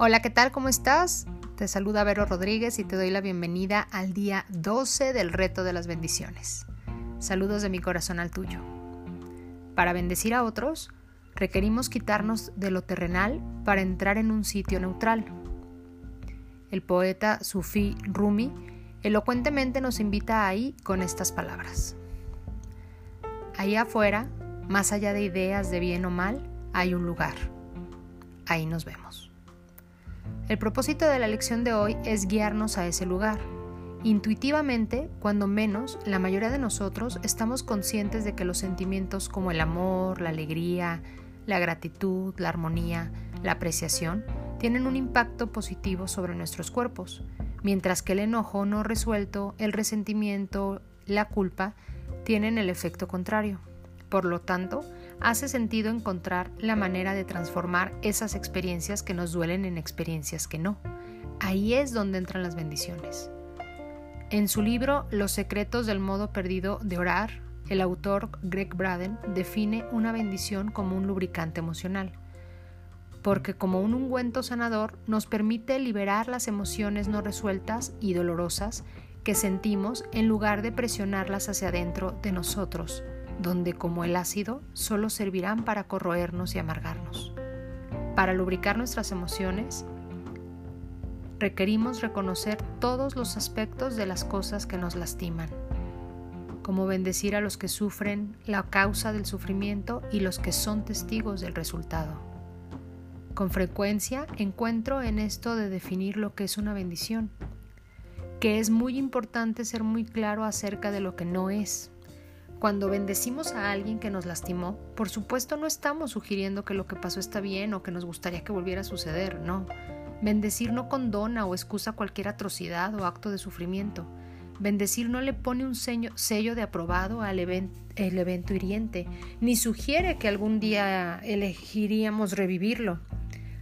Hola, ¿qué tal? ¿Cómo estás? Te saluda Vero Rodríguez y te doy la bienvenida al día 12 del reto de las bendiciones. Saludos de mi corazón al tuyo. Para bendecir a otros, requerimos quitarnos de lo terrenal para entrar en un sitio neutral. El poeta sufí Rumi elocuentemente nos invita ahí con estas palabras. Ahí afuera, más allá de ideas de bien o mal, hay un lugar. Ahí nos vemos. El propósito de la lección de hoy es guiarnos a ese lugar. Intuitivamente, cuando menos, la mayoría de nosotros estamos conscientes de que los sentimientos como el amor, la alegría, la gratitud, la armonía, la apreciación, tienen un impacto positivo sobre nuestros cuerpos, mientras que el enojo no resuelto, el resentimiento, la culpa, tienen el efecto contrario. Por lo tanto, hace sentido encontrar la manera de transformar esas experiencias que nos duelen en experiencias que no. Ahí es donde entran las bendiciones. En su libro Los secretos del modo perdido de orar, el autor Greg Braden define una bendición como un lubricante emocional, porque como un ungüento sanador nos permite liberar las emociones no resueltas y dolorosas que sentimos en lugar de presionarlas hacia adentro de nosotros donde como el ácido solo servirán para corroernos y amargarnos. Para lubricar nuestras emociones, requerimos reconocer todos los aspectos de las cosas que nos lastiman, como bendecir a los que sufren la causa del sufrimiento y los que son testigos del resultado. Con frecuencia encuentro en esto de definir lo que es una bendición, que es muy importante ser muy claro acerca de lo que no es cuando bendecimos a alguien que nos lastimó, por supuesto no estamos sugiriendo que lo que pasó está bien o que nos gustaría que volviera a suceder, no. Bendecir no condona o excusa cualquier atrocidad o acto de sufrimiento. Bendecir no le pone un sello, de aprobado al evento hiriente, ni sugiere que algún día elegiríamos revivirlo.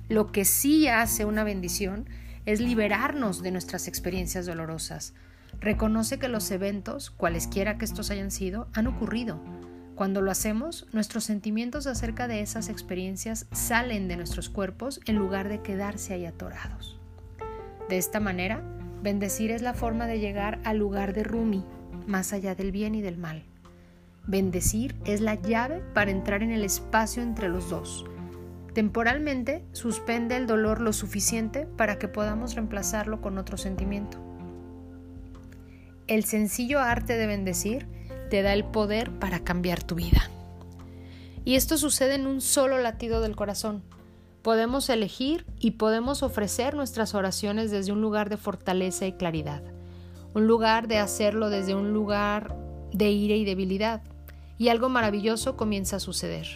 Lo que sí hace una bendición es liberarnos de nuestras experiencias dolorosas, Reconoce que los eventos, cualesquiera que estos hayan sido, han ocurrido. Cuando lo hacemos, nuestros sentimientos acerca de esas experiencias salen de nuestros cuerpos en lugar de quedarse ahí atorados. De esta manera, bendecir es la forma de llegar al lugar de Rumi, más allá del bien y del mal. Bendecir es la llave para entrar en el espacio entre los dos. Temporalmente suspende el dolor lo suficiente para que podamos reemplazarlo con otro sentimiento. El sencillo arte de bendecir te da el poder para cambiar tu vida. Y esto sucede en un solo latido del corazón. Podemos elegir y podemos ofrecer nuestras oraciones desde un lugar de fortaleza y claridad. Un lugar de hacerlo desde un lugar de ira y debilidad. Y algo maravilloso comienza a suceder.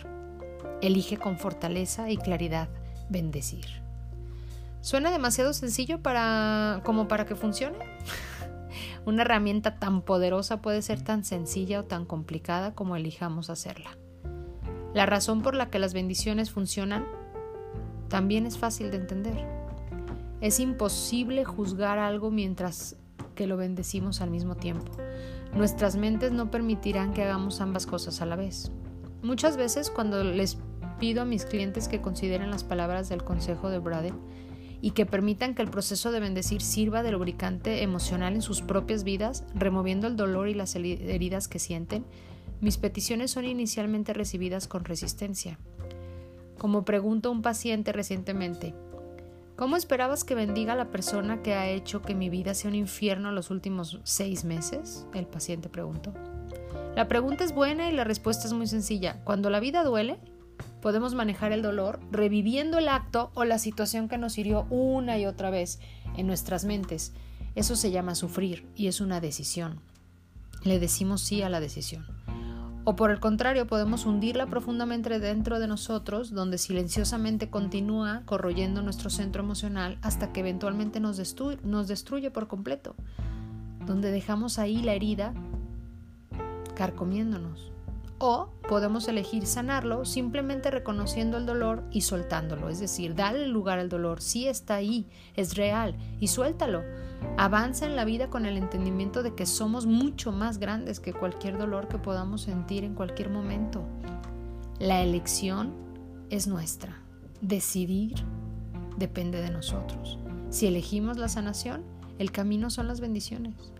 Elige con fortaleza y claridad bendecir. ¿Suena demasiado sencillo para como para que funcione? Una herramienta tan poderosa puede ser tan sencilla o tan complicada como elijamos hacerla. La razón por la que las bendiciones funcionan también es fácil de entender. Es imposible juzgar algo mientras que lo bendecimos al mismo tiempo. Nuestras mentes no permitirán que hagamos ambas cosas a la vez. Muchas veces cuando les pido a mis clientes que consideren las palabras del consejo de Braden, y que permitan que el proceso de bendecir sirva de lubricante emocional en sus propias vidas, removiendo el dolor y las heridas que sienten, mis peticiones son inicialmente recibidas con resistencia. Como preguntó un paciente recientemente, ¿cómo esperabas que bendiga a la persona que ha hecho que mi vida sea un infierno los últimos seis meses? El paciente preguntó. La pregunta es buena y la respuesta es muy sencilla. Cuando la vida duele, podemos manejar el dolor reviviendo el acto o la situación que nos hirió una y otra vez en nuestras mentes. Eso se llama sufrir y es una decisión. Le decimos sí a la decisión. O por el contrario, podemos hundirla profundamente dentro de nosotros, donde silenciosamente continúa corroyendo nuestro centro emocional hasta que eventualmente nos, nos destruye por completo, donde dejamos ahí la herida carcomiéndonos. O podemos elegir sanarlo simplemente reconociendo el dolor y soltándolo, es decir, darle lugar al dolor, sí está ahí, es real y suéltalo. Avanza en la vida con el entendimiento de que somos mucho más grandes que cualquier dolor que podamos sentir en cualquier momento. La elección es nuestra. Decidir depende de nosotros. Si elegimos la sanación, el camino son las bendiciones.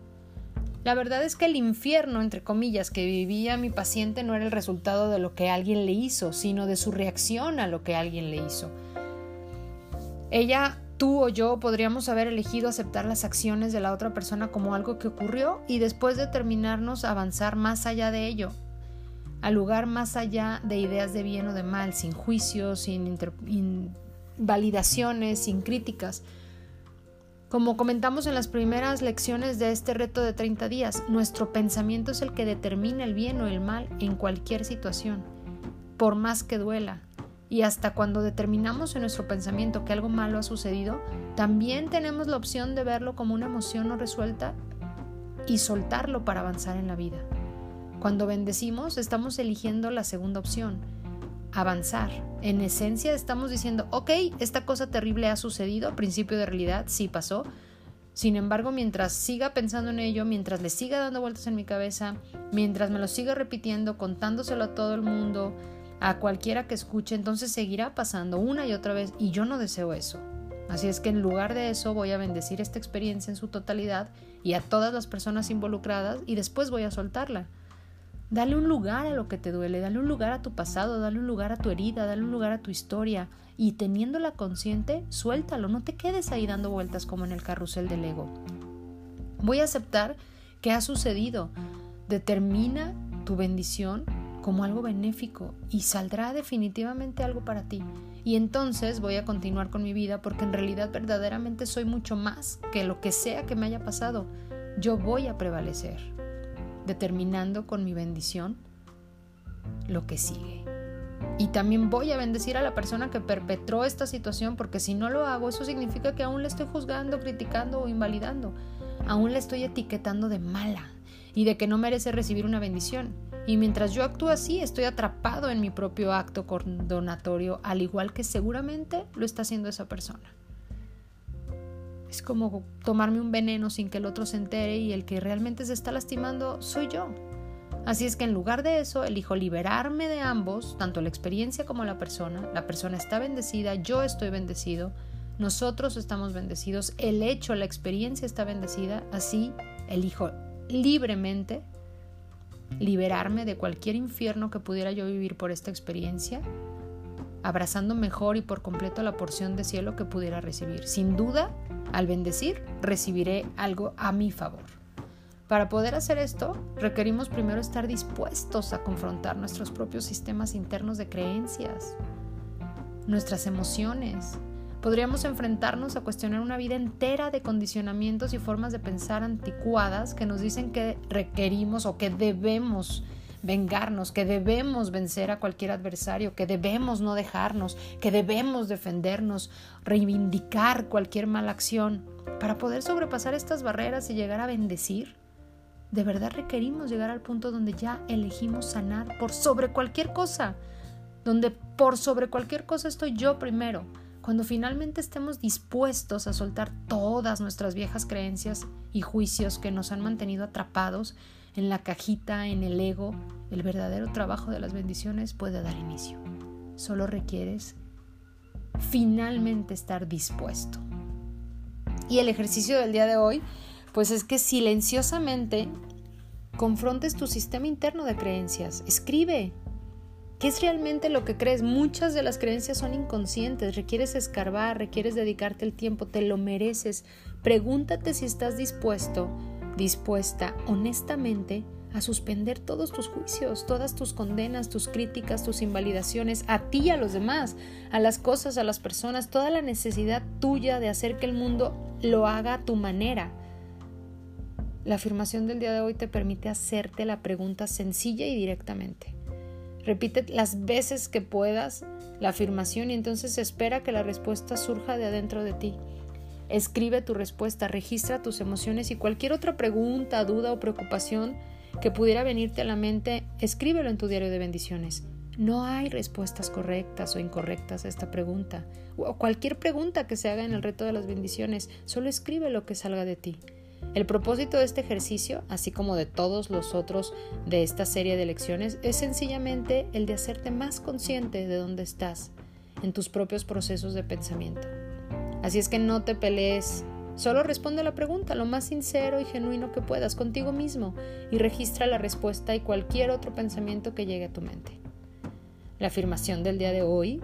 La verdad es que el infierno, entre comillas, que vivía mi paciente no era el resultado de lo que alguien le hizo, sino de su reacción a lo que alguien le hizo. Ella, tú o yo podríamos haber elegido aceptar las acciones de la otra persona como algo que ocurrió y después determinarnos a avanzar más allá de ello, al lugar más allá de ideas de bien o de mal, sin juicios, sin validaciones, sin críticas. Como comentamos en las primeras lecciones de este reto de 30 días, nuestro pensamiento es el que determina el bien o el mal en cualquier situación, por más que duela. Y hasta cuando determinamos en nuestro pensamiento que algo malo ha sucedido, también tenemos la opción de verlo como una emoción no resuelta y soltarlo para avanzar en la vida. Cuando bendecimos, estamos eligiendo la segunda opción, avanzar. En esencia estamos diciendo, ok, esta cosa terrible ha sucedido, principio de realidad, sí pasó. Sin embargo, mientras siga pensando en ello, mientras le siga dando vueltas en mi cabeza, mientras me lo siga repitiendo, contándoselo a todo el mundo, a cualquiera que escuche, entonces seguirá pasando una y otra vez y yo no deseo eso. Así es que en lugar de eso voy a bendecir esta experiencia en su totalidad y a todas las personas involucradas y después voy a soltarla. Dale un lugar a lo que te duele, dale un lugar a tu pasado, dale un lugar a tu herida, dale un lugar a tu historia y teniéndola consciente, suéltalo, no te quedes ahí dando vueltas como en el carrusel del ego. Voy a aceptar que ha sucedido. Determina tu bendición como algo benéfico y saldrá definitivamente algo para ti. Y entonces voy a continuar con mi vida porque en realidad verdaderamente soy mucho más que lo que sea que me haya pasado. Yo voy a prevalecer determinando con mi bendición lo que sigue. Y también voy a bendecir a la persona que perpetró esta situación porque si no lo hago, eso significa que aún le estoy juzgando, criticando o invalidando. Aún le estoy etiquetando de mala y de que no merece recibir una bendición. Y mientras yo actúo así, estoy atrapado en mi propio acto condonatorio, al igual que seguramente lo está haciendo esa persona. Es como tomarme un veneno sin que el otro se entere y el que realmente se está lastimando soy yo. Así es que en lugar de eso, elijo liberarme de ambos, tanto la experiencia como la persona. La persona está bendecida, yo estoy bendecido, nosotros estamos bendecidos, el hecho, la experiencia está bendecida. Así elijo libremente liberarme de cualquier infierno que pudiera yo vivir por esta experiencia abrazando mejor y por completo la porción de cielo que pudiera recibir. Sin duda, al bendecir, recibiré algo a mi favor. Para poder hacer esto, requerimos primero estar dispuestos a confrontar nuestros propios sistemas internos de creencias, nuestras emociones. Podríamos enfrentarnos a cuestionar una vida entera de condicionamientos y formas de pensar anticuadas que nos dicen que requerimos o que debemos vengarnos, que debemos vencer a cualquier adversario, que debemos no dejarnos, que debemos defendernos, reivindicar cualquier mala acción. Para poder sobrepasar estas barreras y llegar a bendecir, de verdad requerimos llegar al punto donde ya elegimos sanar por sobre cualquier cosa, donde por sobre cualquier cosa estoy yo primero. Cuando finalmente estemos dispuestos a soltar todas nuestras viejas creencias y juicios que nos han mantenido atrapados en la cajita, en el ego, el verdadero trabajo de las bendiciones puede dar inicio. Solo requieres finalmente estar dispuesto. Y el ejercicio del día de hoy, pues es que silenciosamente confrontes tu sistema interno de creencias. Escribe. ¿Qué es realmente lo que crees? Muchas de las creencias son inconscientes, requieres escarbar, requieres dedicarte el tiempo, te lo mereces. Pregúntate si estás dispuesto dispuesta honestamente a suspender todos tus juicios, todas tus condenas, tus críticas, tus invalidaciones, a ti y a los demás, a las cosas, a las personas, toda la necesidad tuya de hacer que el mundo lo haga a tu manera. La afirmación del día de hoy te permite hacerte la pregunta sencilla y directamente. Repite las veces que puedas la afirmación y entonces espera que la respuesta surja de adentro de ti. Escribe tu respuesta, registra tus emociones y cualquier otra pregunta, duda o preocupación que pudiera venirte a la mente, escríbelo en tu diario de bendiciones. No hay respuestas correctas o incorrectas a esta pregunta, o cualquier pregunta que se haga en el reto de las bendiciones, solo escribe lo que salga de ti. El propósito de este ejercicio, así como de todos los otros de esta serie de lecciones, es sencillamente el de hacerte más consciente de dónde estás en tus propios procesos de pensamiento. Así es que no te pelees. Solo responde la pregunta lo más sincero y genuino que puedas contigo mismo y registra la respuesta y cualquier otro pensamiento que llegue a tu mente. La afirmación del día de hoy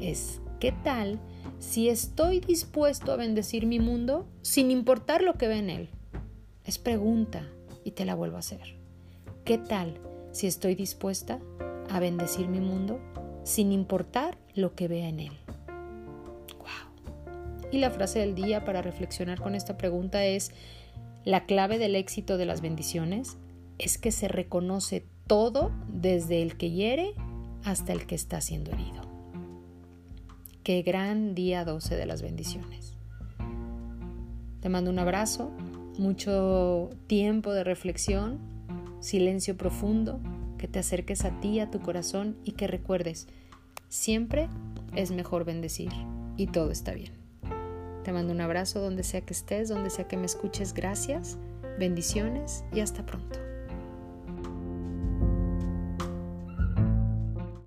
es ¿qué tal si estoy dispuesto a bendecir mi mundo sin importar lo que ve en él? Es pregunta y te la vuelvo a hacer. ¿Qué tal si estoy dispuesta a bendecir mi mundo sin importar lo que vea en él? Y la frase del día para reflexionar con esta pregunta es, la clave del éxito de las bendiciones es que se reconoce todo desde el que hiere hasta el que está siendo herido. Qué gran día 12 de las bendiciones. Te mando un abrazo, mucho tiempo de reflexión, silencio profundo, que te acerques a ti, a tu corazón y que recuerdes, siempre es mejor bendecir y todo está bien. Te mando un abrazo donde sea que estés, donde sea que me escuches. Gracias, bendiciones y hasta pronto.